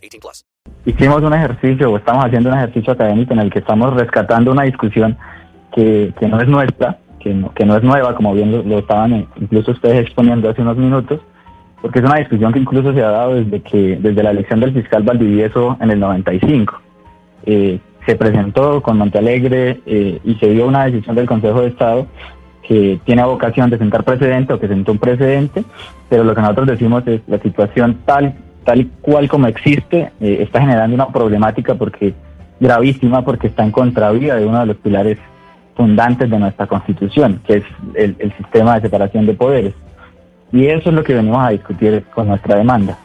18 plus. Hicimos un ejercicio o estamos haciendo un ejercicio académico en el que estamos rescatando una discusión que, que no es nuestra, que no, que no es nueva, como bien lo, lo estaban eh, incluso ustedes exponiendo hace unos minutos, porque es una discusión que incluso se ha dado desde que desde la elección del fiscal Valdivieso en el 95. Eh, se presentó con Montealegre eh, y se dio una decisión del Consejo de Estado que tiene vocación de sentar precedente o que sentó un precedente, pero lo que nosotros decimos es la situación tal, tal cual como existe eh, está generando una problemática porque gravísima porque está en contravía de uno de los pilares fundantes de nuestra Constitución, que es el, el sistema de separación de poderes. Y eso es lo que venimos a discutir con nuestra demanda.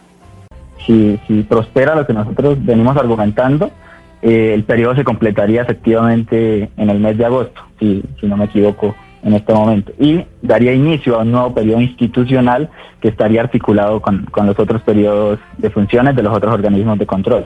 Si, si prospera lo que nosotros venimos argumentando, eh, el periodo se completaría efectivamente en el mes de agosto, si, si no me equivoco en este momento, y daría inicio a un nuevo periodo institucional que estaría articulado con, con los otros periodos de funciones de los otros organismos de control.